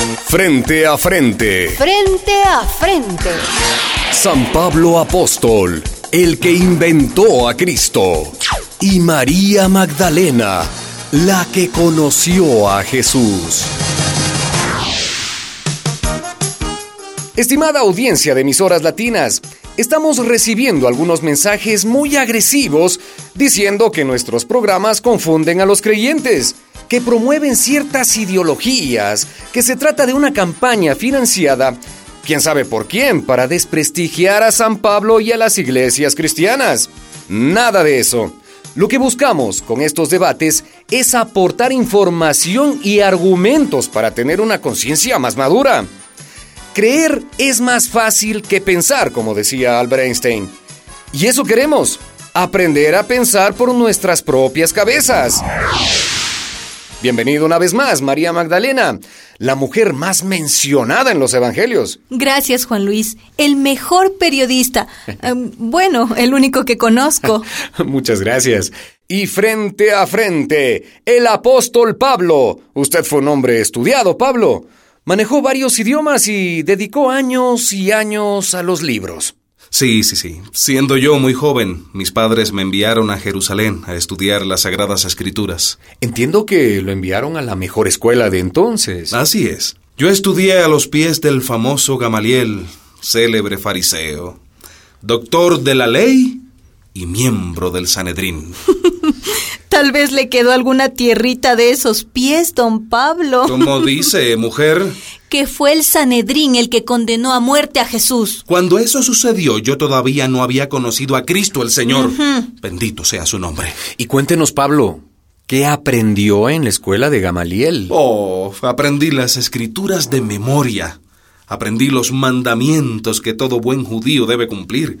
Frente a frente. Frente a frente. San Pablo Apóstol, el que inventó a Cristo. Y María Magdalena, la que conoció a Jesús. Estimada audiencia de emisoras latinas, estamos recibiendo algunos mensajes muy agresivos diciendo que nuestros programas confunden a los creyentes, que promueven ciertas ideologías, que se trata de una campaña financiada, quién sabe por quién, para desprestigiar a San Pablo y a las iglesias cristianas. Nada de eso. Lo que buscamos con estos debates es aportar información y argumentos para tener una conciencia más madura. Creer es más fácil que pensar, como decía Albert Einstein. Y eso queremos, aprender a pensar por nuestras propias cabezas. Bienvenido una vez más, María Magdalena, la mujer más mencionada en los evangelios. Gracias, Juan Luis, el mejor periodista. Um, bueno, el único que conozco. Muchas gracias. Y frente a frente, el apóstol Pablo. Usted fue un hombre estudiado, Pablo. Manejó varios idiomas y dedicó años y años a los libros. Sí, sí, sí. Siendo yo muy joven, mis padres me enviaron a Jerusalén a estudiar las Sagradas Escrituras. Entiendo que lo enviaron a la mejor escuela de entonces. Así es. Yo estudié a los pies del famoso Gamaliel, célebre fariseo, doctor de la ley y miembro del Sanedrín. Tal vez le quedó alguna tierrita de esos pies, don Pablo. ¿Cómo dice, mujer? Que fue el Sanedrín el que condenó a muerte a Jesús. Cuando eso sucedió, yo todavía no había conocido a Cristo el Señor. Bendito sea su nombre. Y cuéntenos, Pablo, ¿qué aprendió en la escuela de Gamaliel? Oh, aprendí las escrituras de memoria. Aprendí los mandamientos que todo buen judío debe cumplir.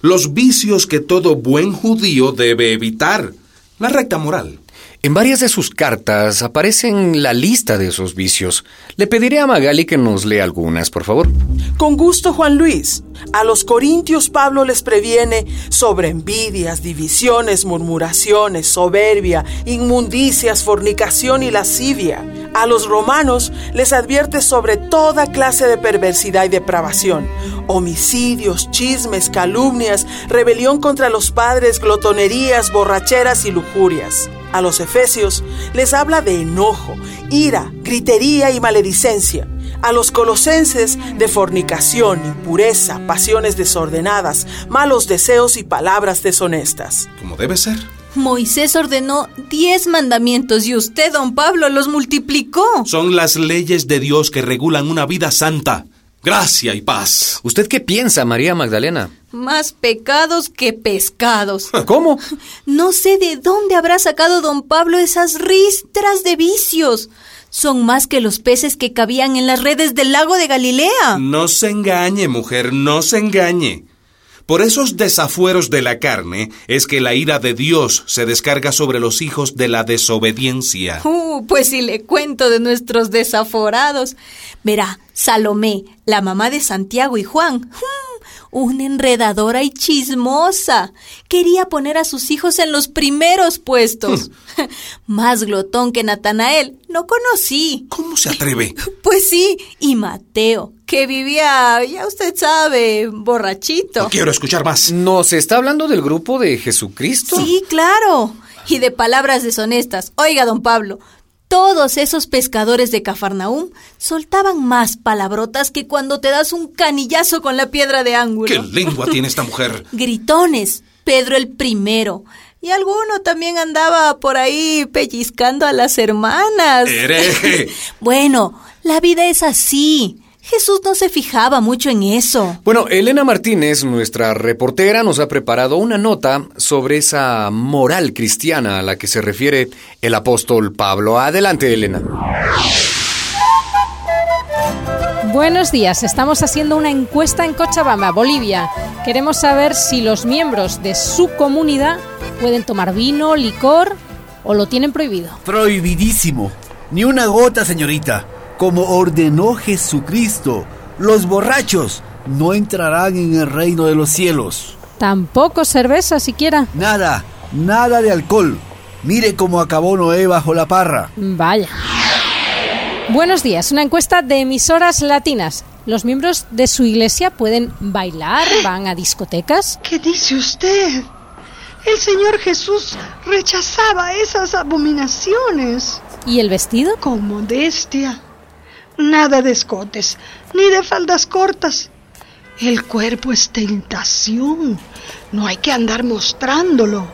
Los vicios que todo buen judío debe evitar la recta moral. En varias de sus cartas aparecen la lista de esos vicios. Le pediré a Magali que nos lea algunas, por favor. Con gusto, Juan Luis. A los corintios Pablo les previene sobre envidias, divisiones, murmuraciones, soberbia, inmundicias, fornicación y lascivia. A los romanos les advierte sobre toda clase de perversidad y depravación, homicidios, chismes, calumnias, rebelión contra los padres, glotonerías, borracheras y lujurias. A los efesios les habla de enojo, ira, gritería y maledicencia. A los colosenses de fornicación, impureza, pasiones desordenadas, malos deseos y palabras deshonestas. Como debe ser. Moisés ordenó diez mandamientos y usted, don Pablo, los multiplicó. Son las leyes de Dios que regulan una vida santa. Gracia y paz. ¿Usted qué piensa, María Magdalena? Más pecados que pescados. ¿Cómo? No sé de dónde habrá sacado don Pablo esas ristras de vicios. Son más que los peces que cabían en las redes del lago de Galilea. No se engañe, mujer, no se engañe. Por esos desafueros de la carne es que la ira de Dios se descarga sobre los hijos de la desobediencia. Uh, pues si le cuento de nuestros desaforados. Verá, Salomé, la mamá de Santiago y Juan. Una enredadora y chismosa. Quería poner a sus hijos en los primeros puestos. Más glotón que Natanael. No conocí. ¿Cómo se atreve? Pues sí, y Mateo, que vivía, ya usted sabe, borrachito. No quiero escuchar más. ¿Nos está hablando del grupo de Jesucristo? Sí, claro. Y de palabras deshonestas. Oiga, don Pablo, todos esos pescadores de Cafarnaúm soltaban más palabrotas que cuando te das un canillazo con la piedra de ángulo. ¿Qué lengua tiene esta mujer? Gritones, Pedro el primero. Y alguno también andaba por ahí pellizcando a las hermanas. ¡Hereje! bueno, la vida es así. Jesús no se fijaba mucho en eso. Bueno, Elena Martínez, nuestra reportera, nos ha preparado una nota sobre esa moral cristiana a la que se refiere el apóstol Pablo. Adelante, Elena. Buenos días, estamos haciendo una encuesta en Cochabamba, Bolivia. Queremos saber si los miembros de su comunidad pueden tomar vino, licor o lo tienen prohibido. Prohibidísimo. Ni una gota, señorita. Como ordenó Jesucristo, los borrachos no entrarán en el reino de los cielos. Tampoco cerveza siquiera. Nada, nada de alcohol. Mire cómo acabó Noé bajo la parra. Vaya. Buenos días, una encuesta de emisoras latinas. ¿Los miembros de su iglesia pueden bailar? ¿Van a discotecas? ¿Qué dice usted? El Señor Jesús rechazaba esas abominaciones. ¿Y el vestido? Con modestia. Nada de escotes, ni de faldas cortas. El cuerpo es tentación. No hay que andar mostrándolo.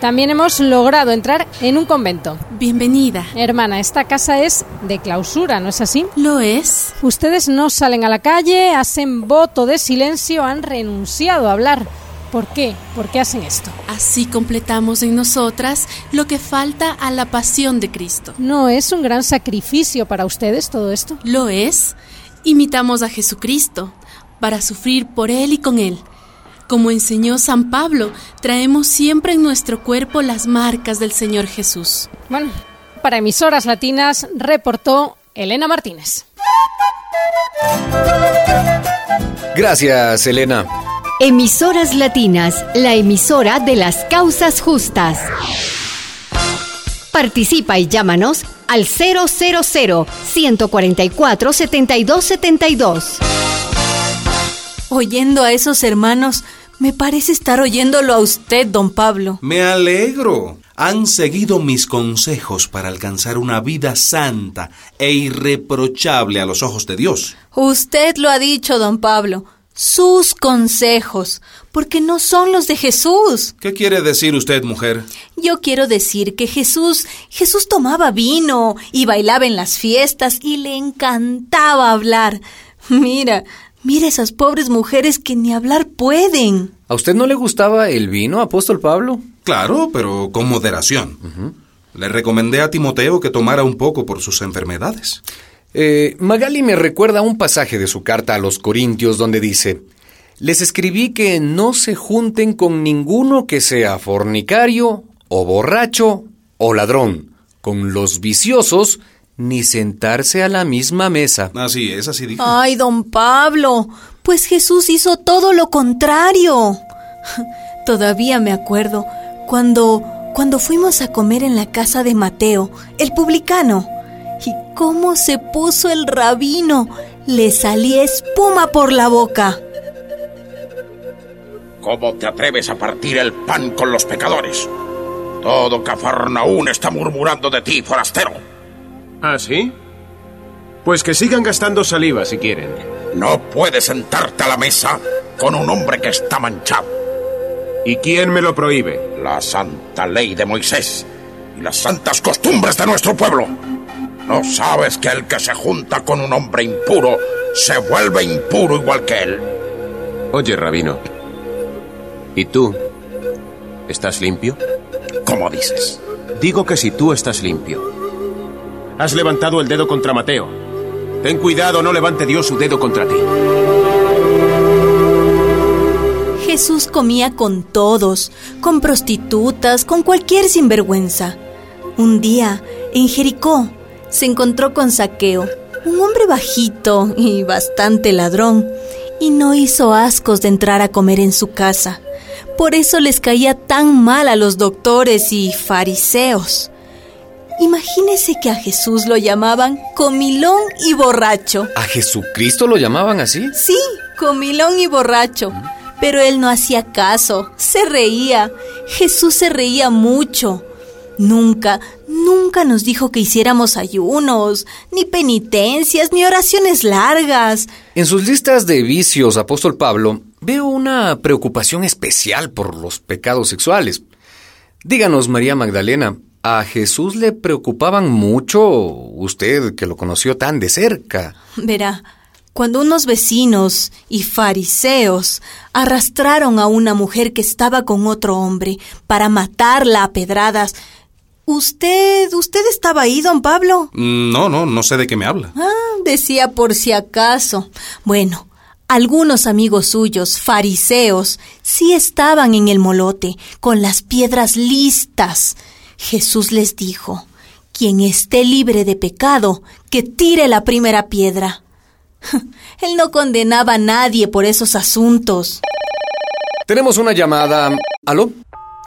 También hemos logrado entrar en un convento. Bienvenida. Hermana, esta casa es de clausura, ¿no es así? Lo es. Ustedes no salen a la calle, hacen voto de silencio, han renunciado a hablar. ¿Por qué? ¿Por qué hacen esto? Así completamos en nosotras lo que falta a la pasión de Cristo. ¿No es un gran sacrificio para ustedes todo esto? Lo es. Imitamos a Jesucristo para sufrir por Él y con Él. Como enseñó San Pablo, traemos siempre en nuestro cuerpo las marcas del Señor Jesús. Bueno, para emisoras latinas reportó Elena Martínez. Gracias, Elena. Emisoras Latinas, la emisora de las causas justas. Participa y llámanos al 000 144 7272. Oyendo a esos hermanos, me parece estar oyéndolo a usted, don Pablo. Me alegro. Han seguido mis consejos para alcanzar una vida santa e irreprochable a los ojos de Dios. Usted lo ha dicho, don Pablo. Sus consejos, porque no son los de Jesús. ¿Qué quiere decir usted, mujer? Yo quiero decir que Jesús, Jesús tomaba vino y bailaba en las fiestas y le encantaba hablar. Mira, Mira esas pobres mujeres que ni hablar pueden. ¿A usted no le gustaba el vino, apóstol Pablo? Claro, pero con moderación. Le recomendé a Timoteo que tomara un poco por sus enfermedades. Eh, Magali me recuerda un pasaje de su carta a los Corintios donde dice, Les escribí que no se junten con ninguno que sea fornicario, o borracho, o ladrón, con los viciosos, ni sentarse a la misma mesa. Así es, así dijo. Ay, don Pablo, pues Jesús hizo todo lo contrario. Todavía me acuerdo cuando cuando fuimos a comer en la casa de Mateo, el publicano. Cómo se puso el rabino. Le salía espuma por la boca. ¿Cómo te atreves a partir el pan con los pecadores? Todo Cafarnaún está murmurando de ti, forastero. ¿Ah, sí? Pues que sigan gastando saliva si quieren. No puedes sentarte a la mesa con un hombre que está manchado. ¿Y quién me lo prohíbe? La santa ley de Moisés y las santas costumbres de nuestro pueblo. ¿No sabes que el que se junta con un hombre impuro se vuelve impuro igual que él? Oye, rabino. ¿Y tú? ¿Estás limpio? ¿Cómo dices? Digo que si tú estás limpio. Has levantado el dedo contra Mateo. Ten cuidado, no levante Dios su dedo contra ti. Jesús comía con todos, con prostitutas, con cualquier sinvergüenza. Un día, en Jericó, se encontró con Saqueo, un hombre bajito y bastante ladrón, y no hizo ascos de entrar a comer en su casa. Por eso les caía tan mal a los doctores y fariseos. Imagínese que a Jesús lo llamaban comilón y borracho. ¿A Jesucristo lo llamaban así? Sí, comilón y borracho. Pero él no hacía caso, se reía. Jesús se reía mucho. Nunca, nunca nos dijo que hiciéramos ayunos, ni penitencias, ni oraciones largas. En sus listas de vicios, apóstol Pablo, veo una preocupación especial por los pecados sexuales. Díganos, María Magdalena, ¿a Jesús le preocupaban mucho usted que lo conoció tan de cerca? Verá, cuando unos vecinos y fariseos arrastraron a una mujer que estaba con otro hombre para matarla a pedradas, ¿usted, usted estaba ahí, don Pablo? No, no, no sé de qué me habla. Ah, decía por si acaso. Bueno, algunos amigos suyos, fariseos, sí estaban en el molote, con las piedras listas. Jesús les dijo, quien esté libre de pecado, que tire la primera piedra. Él no condenaba a nadie por esos asuntos. Tenemos una llamada. ¿Aló?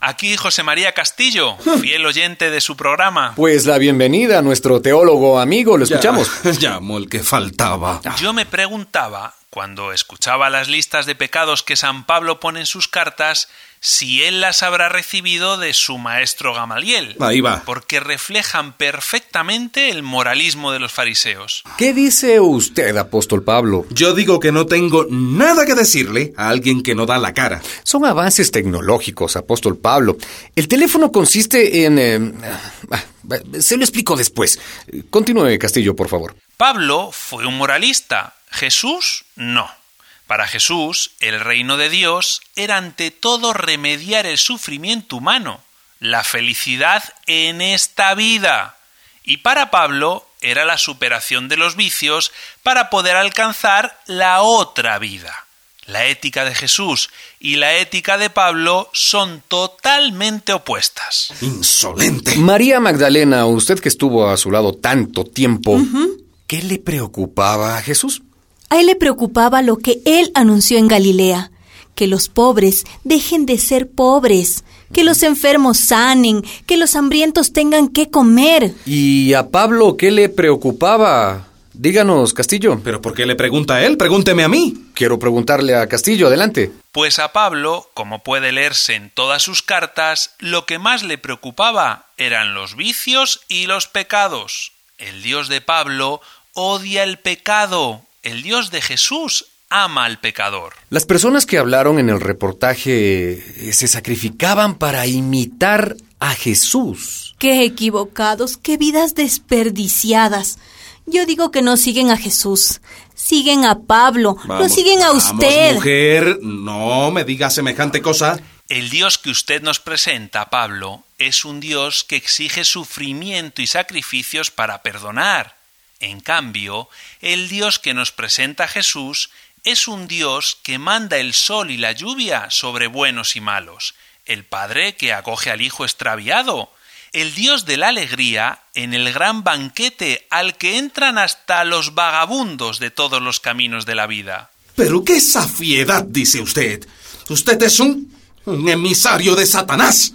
Aquí José María Castillo, fiel oyente de su programa. Pues la bienvenida a nuestro teólogo amigo, lo escuchamos. Ya, llamo el que faltaba. Yo me preguntaba, cuando escuchaba las listas de pecados que San Pablo pone en sus cartas, si él las habrá recibido de su maestro Gamaliel. Ahí va. Porque reflejan perfectamente el moralismo de los fariseos. ¿Qué dice usted, apóstol Pablo? Yo digo que no tengo nada que decirle a alguien que no da la cara. Son avances tecnológicos, apóstol Pablo. El teléfono consiste en... eh, ah, se lo explico después. Continúe, Castillo, por favor. Pablo fue un moralista, Jesús no. Para Jesús, el reino de Dios era ante todo remediar el sufrimiento humano, la felicidad en esta vida. Y para Pablo era la superación de los vicios para poder alcanzar la otra vida. La ética de Jesús y la ética de Pablo son totalmente opuestas. Insolente. María Magdalena, usted que estuvo a su lado tanto tiempo, ¿qué le preocupaba a Jesús? A él le preocupaba lo que él anunció en Galilea, que los pobres dejen de ser pobres, que los enfermos sanen, que los hambrientos tengan que comer. ¿Y a Pablo qué le preocupaba? Díganos, Castillo. ¿Pero por qué le pregunta a él? Pregúnteme a mí. Quiero preguntarle a Castillo, adelante. Pues a Pablo, como puede leerse en todas sus cartas, lo que más le preocupaba eran los vicios y los pecados. El Dios de Pablo odia el pecado. El Dios de Jesús ama al pecador. Las personas que hablaron en el reportaje eh, se sacrificaban para imitar a Jesús. Qué equivocados, qué vidas desperdiciadas. Yo digo que no siguen a Jesús, siguen a Pablo, lo siguen a vamos, usted. mujer, no me diga semejante cosa. El Dios que usted nos presenta, Pablo, es un Dios que exige sufrimiento y sacrificios para perdonar. En cambio, el Dios que nos presenta Jesús es un Dios que manda el sol y la lluvia sobre buenos y malos, el Padre que acoge al Hijo extraviado, el Dios de la alegría en el gran banquete al que entran hasta los vagabundos de todos los caminos de la vida. Pero qué safiedad, dice usted. Usted es un, un emisario de Satanás.